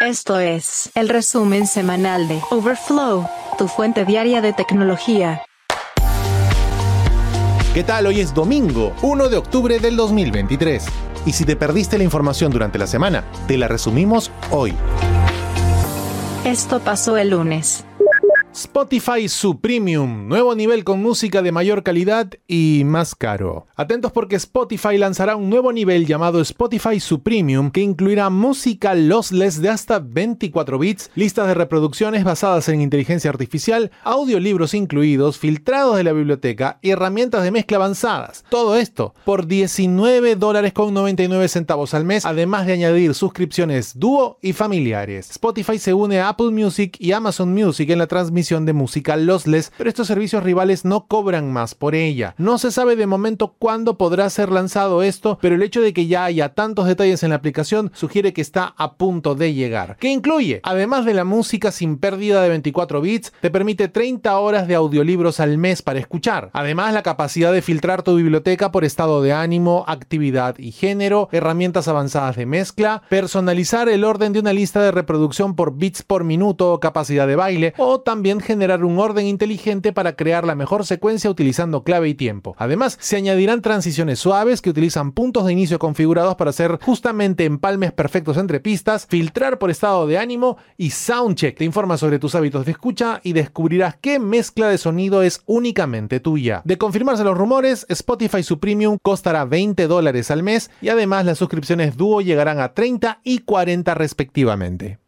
Esto es el resumen semanal de Overflow, tu fuente diaria de tecnología. ¿Qué tal? Hoy es domingo, 1 de octubre del 2023. Y si te perdiste la información durante la semana, te la resumimos hoy. Esto pasó el lunes. Spotify Su Premium, nuevo nivel con música de mayor calidad y más caro. Atentos porque Spotify lanzará un nuevo nivel llamado Spotify Su Premium que incluirá música lossless de hasta 24 bits, listas de reproducciones basadas en inteligencia artificial, audiolibros incluidos, filtrados de la biblioteca y herramientas de mezcla avanzadas. Todo esto por 19 dólares con 99 centavos al mes, además de añadir suscripciones dúo y familiares. Spotify se une a Apple Music y Amazon Music en la transmisión de música lossless, pero estos servicios rivales no cobran más por ella. No se sabe de momento cuándo podrá ser lanzado esto, pero el hecho de que ya haya tantos detalles en la aplicación sugiere que está a punto de llegar. ¿Qué incluye? Además de la música sin pérdida de 24 bits, te permite 30 horas de audiolibros al mes para escuchar. Además, la capacidad de filtrar tu biblioteca por estado de ánimo, actividad y género, herramientas avanzadas de mezcla, personalizar el orden de una lista de reproducción por bits por minuto capacidad de baile, o también generar un orden inteligente para crear la mejor secuencia utilizando clave y tiempo. Además, se añadirán transiciones suaves que utilizan puntos de inicio configurados para hacer justamente empalmes perfectos entre pistas, filtrar por estado de ánimo y Soundcheck te informa sobre tus hábitos de escucha y descubrirás qué mezcla de sonido es únicamente tuya. De confirmarse los rumores, Spotify Su Premium costará 20 dólares al mes y además las suscripciones dúo llegarán a 30 y 40 respectivamente.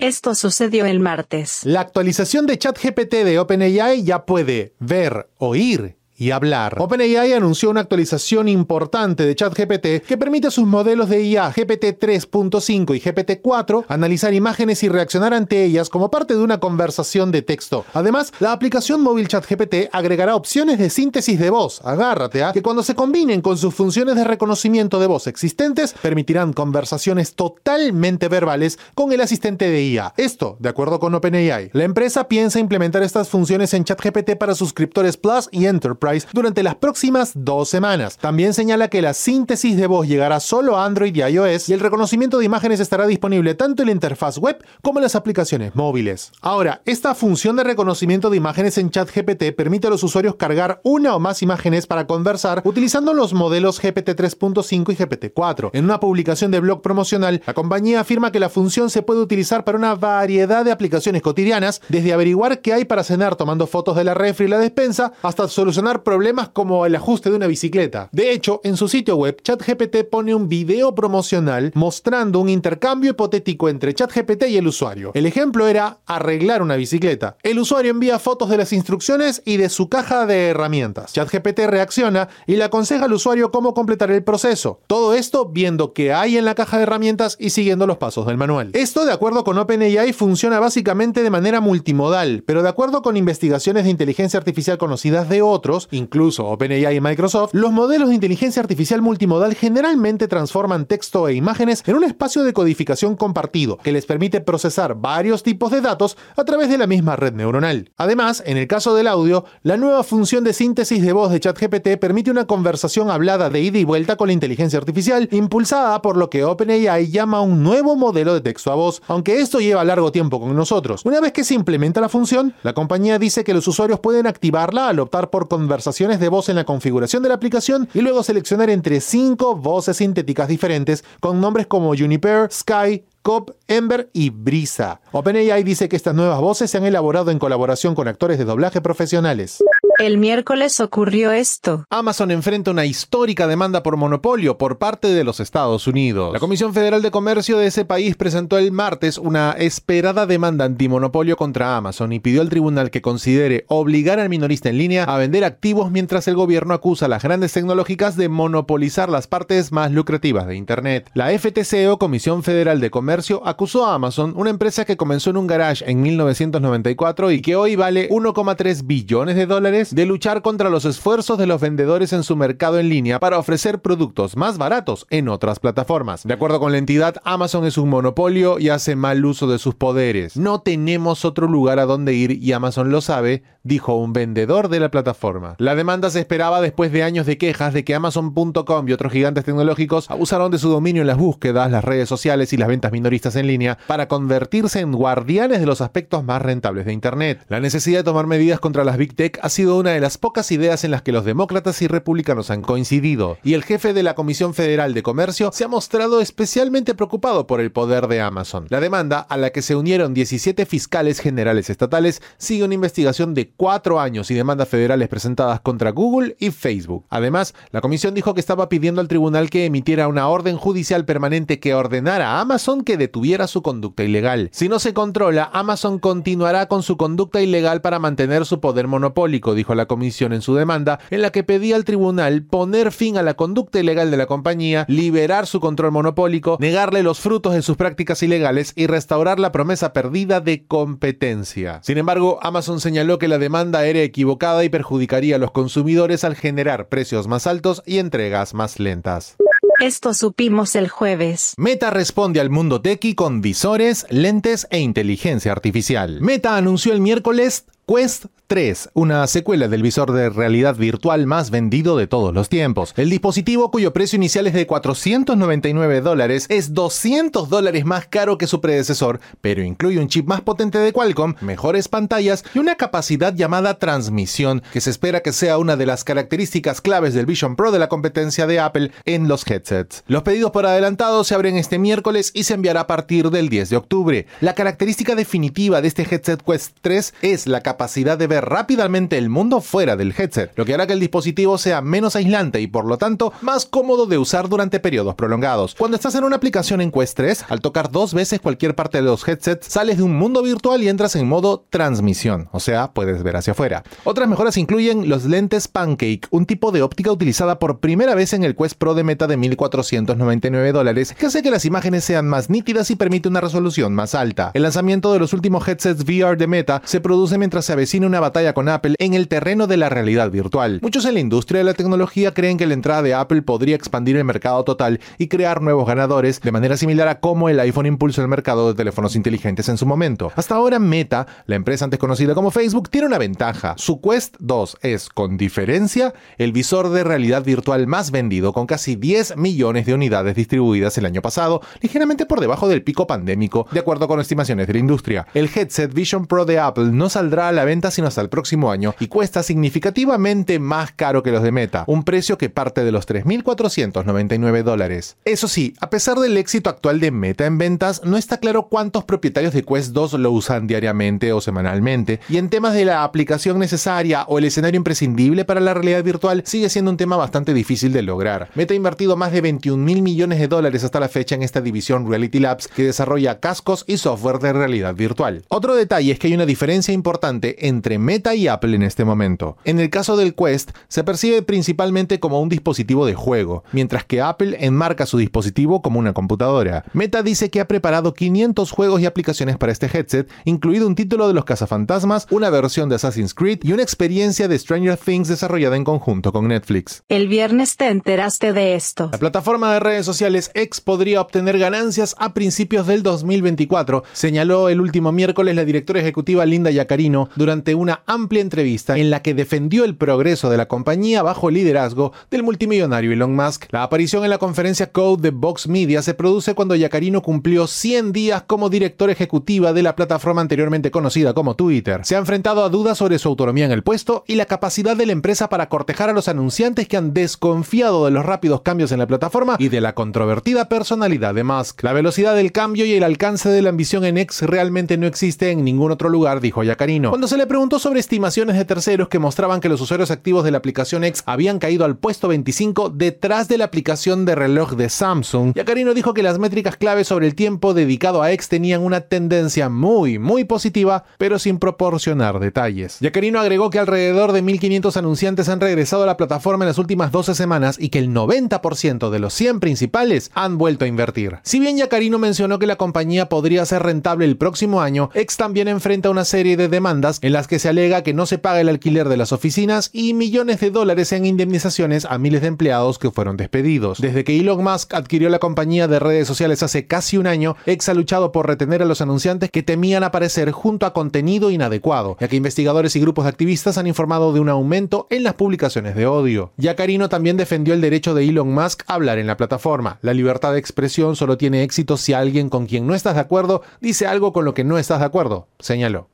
Esto sucedió el martes. La actualización de ChatGPT de OpenAI ya puede ver, oír y hablar. OpenAI anunció una actualización importante de ChatGPT que permite a sus modelos de IA GPT 3.5 y GPT 4 analizar imágenes y reaccionar ante ellas como parte de una conversación de texto. Además, la aplicación móvil ChatGPT agregará opciones de síntesis de voz, agárrate a, que cuando se combinen con sus funciones de reconocimiento de voz existentes, permitirán conversaciones totalmente verbales con el asistente de IA. Esto, de acuerdo con OpenAI. La empresa piensa implementar estas funciones en ChatGPT para suscriptores Plus y Enterprise durante las próximas dos semanas. También señala que la síntesis de voz llegará solo a Android y iOS y el reconocimiento de imágenes estará disponible tanto en la interfaz web como en las aplicaciones móviles. Ahora, esta función de reconocimiento de imágenes en ChatGPT permite a los usuarios cargar una o más imágenes para conversar utilizando los modelos GPT 3.5 y GPT 4. En una publicación de blog promocional, la compañía afirma que la función se puede utilizar para una variedad de aplicaciones cotidianas, desde averiguar qué hay para cenar tomando fotos de la refri y la despensa, hasta solucionar problemas como el ajuste de una bicicleta. De hecho, en su sitio web, ChatGPT pone un video promocional mostrando un intercambio hipotético entre ChatGPT y el usuario. El ejemplo era arreglar una bicicleta. El usuario envía fotos de las instrucciones y de su caja de herramientas. ChatGPT reacciona y le aconseja al usuario cómo completar el proceso. Todo esto viendo qué hay en la caja de herramientas y siguiendo los pasos del manual. Esto, de acuerdo con OpenAI, funciona básicamente de manera multimodal, pero de acuerdo con investigaciones de inteligencia artificial conocidas de otros, incluso OpenAI y Microsoft, los modelos de inteligencia artificial multimodal generalmente transforman texto e imágenes en un espacio de codificación compartido que les permite procesar varios tipos de datos a través de la misma red neuronal. Además, en el caso del audio, la nueva función de síntesis de voz de ChatGPT permite una conversación hablada de ida y vuelta con la inteligencia artificial, impulsada por lo que OpenAI llama un nuevo modelo de texto a voz, aunque esto lleva largo tiempo con nosotros. Una vez que se implementa la función, la compañía dice que los usuarios pueden activarla al optar por conversación conversaciones de voz en la configuración de la aplicación y luego seleccionar entre cinco voces sintéticas diferentes con nombres como Juniper, Sky, Cop, Ember y Brisa. OpenAI dice que estas nuevas voces se han elaborado en colaboración con actores de doblaje profesionales. El miércoles ocurrió esto. Amazon enfrenta una histórica demanda por monopolio por parte de los Estados Unidos. La Comisión Federal de Comercio de ese país presentó el martes una esperada demanda antimonopolio contra Amazon y pidió al tribunal que considere obligar al minorista en línea a vender activos mientras el gobierno acusa a las grandes tecnológicas de monopolizar las partes más lucrativas de Internet. La FTC o Comisión Federal de Comercio acusó a Amazon, una empresa que comenzó en un garage en 1994 y que hoy vale 1,3 billones de dólares, de luchar contra los esfuerzos de los vendedores en su mercado en línea para ofrecer productos más baratos en otras plataformas. De acuerdo con la entidad, Amazon es un monopolio y hace mal uso de sus poderes. No tenemos otro lugar a donde ir y Amazon lo sabe, dijo un vendedor de la plataforma. La demanda se esperaba después de años de quejas de que Amazon.com y otros gigantes tecnológicos abusaron de su dominio en las búsquedas, las redes sociales y las ventas minoristas en línea para convertirse en guardianes de los aspectos más rentables de Internet. La necesidad de tomar medidas contra las Big Tech ha sido una de las pocas ideas en las que los demócratas y republicanos han coincidido, y el jefe de la Comisión Federal de Comercio se ha mostrado especialmente preocupado por el poder de Amazon. La demanda, a la que se unieron 17 fiscales generales estatales, sigue una investigación de cuatro años y demandas federales presentadas contra Google y Facebook. Además, la comisión dijo que estaba pidiendo al tribunal que emitiera una orden judicial permanente que ordenara a Amazon que detuviera su conducta ilegal. Si no se controla, Amazon continuará con su conducta ilegal para mantener su poder monopólico, dijo la comisión en su demanda, en la que pedía al tribunal poner fin a la conducta ilegal de la compañía, liberar su control monopólico, negarle los frutos de sus prácticas ilegales y restaurar la promesa perdida de competencia. Sin embargo, Amazon señaló que la demanda era equivocada y perjudicaría a los consumidores al generar precios más altos y entregas más lentas. Esto supimos el jueves. Meta responde al mundo tequi con visores, lentes e inteligencia artificial. Meta anunció el miércoles Quest 3, una secuela del visor de realidad virtual más vendido de todos los tiempos. El dispositivo, cuyo precio inicial es de 499 dólares, es 200 dólares más caro que su predecesor, pero incluye un chip más potente de Qualcomm, mejores pantallas y una capacidad llamada transmisión, que se espera que sea una de las características claves del Vision Pro de la competencia de Apple en los headsets. Los pedidos por adelantado se abren este miércoles y se enviará a partir del 10 de octubre. La característica definitiva de este headset Quest 3 es la capacidad de ver rápidamente el mundo fuera del headset, lo que hará que el dispositivo sea menos aislante y por lo tanto más cómodo de usar durante periodos prolongados. Cuando estás en una aplicación en Quest 3, al tocar dos veces cualquier parte de los headsets, sales de un mundo virtual y entras en modo transmisión, o sea, puedes ver hacia afuera. Otras mejoras incluyen los lentes Pancake, un tipo de óptica utilizada por primera vez en el Quest Pro de Meta de 1499 dólares, que hace que las imágenes sean más nítidas y permite una resolución más alta. El lanzamiento de los últimos headsets VR de Meta se produce mientras se avecina una batalla con Apple en el terreno de la realidad virtual. Muchos en la industria de la tecnología creen que la entrada de Apple podría expandir el mercado total y crear nuevos ganadores, de manera similar a cómo el iPhone impulsó el mercado de teléfonos inteligentes en su momento. Hasta ahora Meta, la empresa antes conocida como Facebook, tiene una ventaja. Su Quest 2 es, con diferencia, el visor de realidad virtual más vendido, con casi 10 millones de unidades distribuidas el año pasado, ligeramente por debajo del pico pandémico, de acuerdo con estimaciones de la industria. El headset Vision Pro de Apple no saldrá a la venta sino hasta el próximo año y cuesta significativamente más caro que los de Meta, un precio que parte de los 3.499 dólares. Eso sí, a pesar del éxito actual de Meta en ventas, no está claro cuántos propietarios de Quest 2 lo usan diariamente o semanalmente, y en temas de la aplicación necesaria o el escenario imprescindible para la realidad virtual sigue siendo un tema bastante difícil de lograr. Meta ha invertido más de 21 mil millones de dólares hasta la fecha en esta división Reality Labs que desarrolla cascos y software de realidad virtual. Otro detalle es que hay una diferencia importante entre Meta y Apple en este momento. En el caso del Quest, se percibe principalmente como un dispositivo de juego, mientras que Apple enmarca su dispositivo como una computadora. Meta dice que ha preparado 500 juegos y aplicaciones para este headset, incluido un título de los cazafantasmas, una versión de Assassin's Creed y una experiencia de Stranger Things desarrollada en conjunto con Netflix. El viernes te enteraste de esto. La plataforma de redes sociales X podría obtener ganancias a principios del 2024, señaló el último miércoles la directora ejecutiva Linda Yacarino durante una amplia entrevista en la que defendió el progreso de la compañía bajo el liderazgo del multimillonario Elon Musk. La aparición en la conferencia Code de Vox Media se produce cuando Yacarino cumplió 100 días como directora ejecutiva de la plataforma anteriormente conocida como Twitter. Se ha enfrentado a dudas sobre su autonomía en el puesto y la capacidad de la empresa para cortejar a los anunciantes que han desconfiado de los rápidos cambios en la plataforma y de la controvertida personalidad de Musk. La velocidad del cambio y el alcance de la ambición en X realmente no existe en ningún otro lugar, dijo Yacarino. Cuando se le preguntó sobre estimaciones de terceros que mostraban que los usuarios activos de la aplicación X habían caído al puesto 25 detrás de la aplicación de reloj de Samsung. Yacarino dijo que las métricas clave sobre el tiempo dedicado a X tenían una tendencia muy, muy positiva, pero sin proporcionar detalles. Yacarino agregó que alrededor de 1.500 anunciantes han regresado a la plataforma en las últimas 12 semanas y que el 90% de los 100 principales han vuelto a invertir. Si bien Yacarino mencionó que la compañía podría ser rentable el próximo año, X también enfrenta una serie de demandas en las que se alega que no se paga el alquiler de las oficinas y millones de dólares en indemnizaciones a miles de empleados que fueron despedidos. Desde que Elon Musk adquirió la compañía de redes sociales hace casi un año, X ha luchado por retener a los anunciantes que temían aparecer junto a contenido inadecuado, ya que investigadores y grupos de activistas han informado de un aumento en las publicaciones de odio. Yacarino también defendió el derecho de Elon Musk a hablar en la plataforma. La libertad de expresión solo tiene éxito si alguien con quien no estás de acuerdo dice algo con lo que no estás de acuerdo, señaló.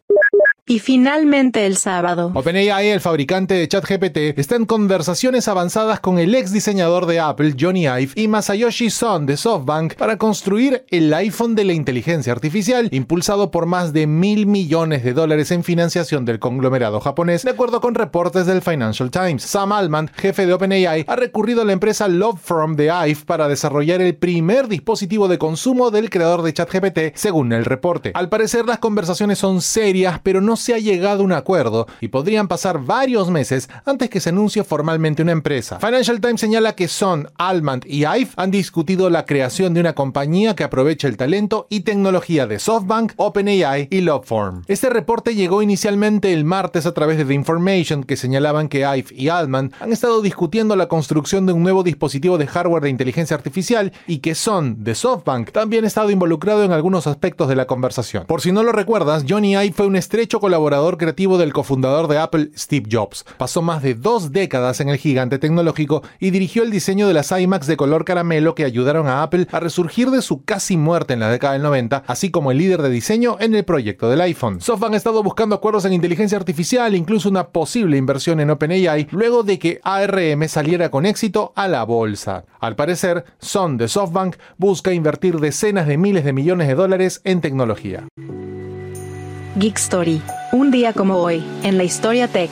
Y finalmente el sábado. OpenAI, el fabricante de ChatGPT, está en conversaciones avanzadas con el ex diseñador de Apple, Johnny Ive, y Masayoshi Son de SoftBank para construir el iPhone de la inteligencia artificial, impulsado por más de mil millones de dólares en financiación del conglomerado japonés, de acuerdo con reportes del Financial Times. Sam Altman, jefe de OpenAI, ha recurrido a la empresa Lovefrom de Ive para desarrollar el primer dispositivo de consumo del creador de ChatGPT, según el reporte. Al parecer, las conversaciones son serias, pero no se ha llegado a un acuerdo y podrían pasar varios meses antes que se anuncie formalmente una empresa. Financial Times señala que Son, Almond y IVE han discutido la creación de una compañía que aproveche el talento y tecnología de SoftBank, OpenAI y Loveform. Este reporte llegó inicialmente el martes a través de The Information que señalaban que IVE y Almond han estado discutiendo la construcción de un nuevo dispositivo de hardware de inteligencia artificial y que Son, de SoftBank, también ha estado involucrado en algunos aspectos de la conversación. Por si no lo recuerdas, Johnny Ive fue un estrecho colaborador creativo del cofundador de Apple, Steve Jobs. Pasó más de dos décadas en el gigante tecnológico y dirigió el diseño de las iMacs de color caramelo que ayudaron a Apple a resurgir de su casi muerte en la década del 90, así como el líder de diseño en el proyecto del iPhone. SoftBank ha estado buscando acuerdos en inteligencia artificial, incluso una posible inversión en OpenAI, luego de que ARM saliera con éxito a la bolsa. Al parecer, Son de SoftBank busca invertir decenas de miles de millones de dólares en tecnología. Geek Story. Un día como hoy, en la historia tech.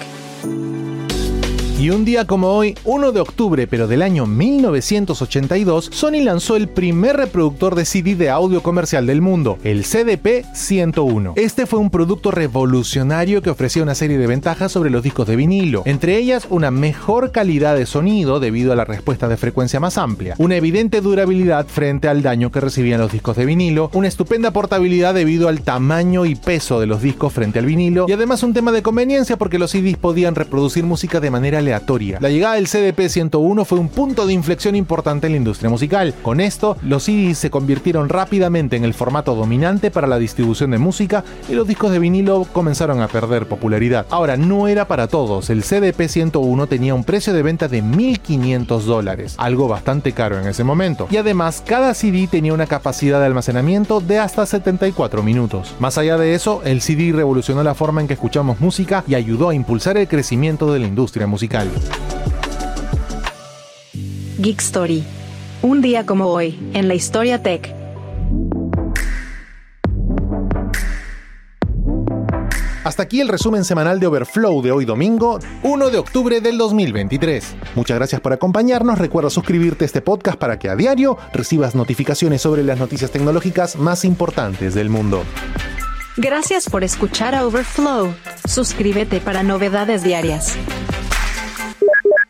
Y un día como hoy, 1 de octubre pero del año 1982, Sony lanzó el primer reproductor de CD de audio comercial del mundo, el CDP-101. Este fue un producto revolucionario que ofrecía una serie de ventajas sobre los discos de vinilo, entre ellas una mejor calidad de sonido debido a la respuesta de frecuencia más amplia, una evidente durabilidad frente al daño que recibían los discos de vinilo, una estupenda portabilidad debido al tamaño y peso de los discos frente al vinilo, y además un tema de conveniencia porque los CDs podían reproducir música de manera aleatoria la llegada del CDP-101 fue un punto de inflexión importante en la industria musical. Con esto, los CDs se convirtieron rápidamente en el formato dominante para la distribución de música y los discos de vinilo comenzaron a perder popularidad. Ahora, no era para todos. El CDP-101 tenía un precio de venta de 1.500 dólares, algo bastante caro en ese momento. Y además, cada CD tenía una capacidad de almacenamiento de hasta 74 minutos. Más allá de eso, el CD revolucionó la forma en que escuchamos música y ayudó a impulsar el crecimiento de la industria musical. Geek Story. Un día como hoy, en la historia tech. Hasta aquí el resumen semanal de Overflow de hoy domingo, 1 de octubre del 2023. Muchas gracias por acompañarnos. Recuerda suscribirte a este podcast para que a diario recibas notificaciones sobre las noticias tecnológicas más importantes del mundo. Gracias por escuchar a Overflow. Suscríbete para novedades diarias.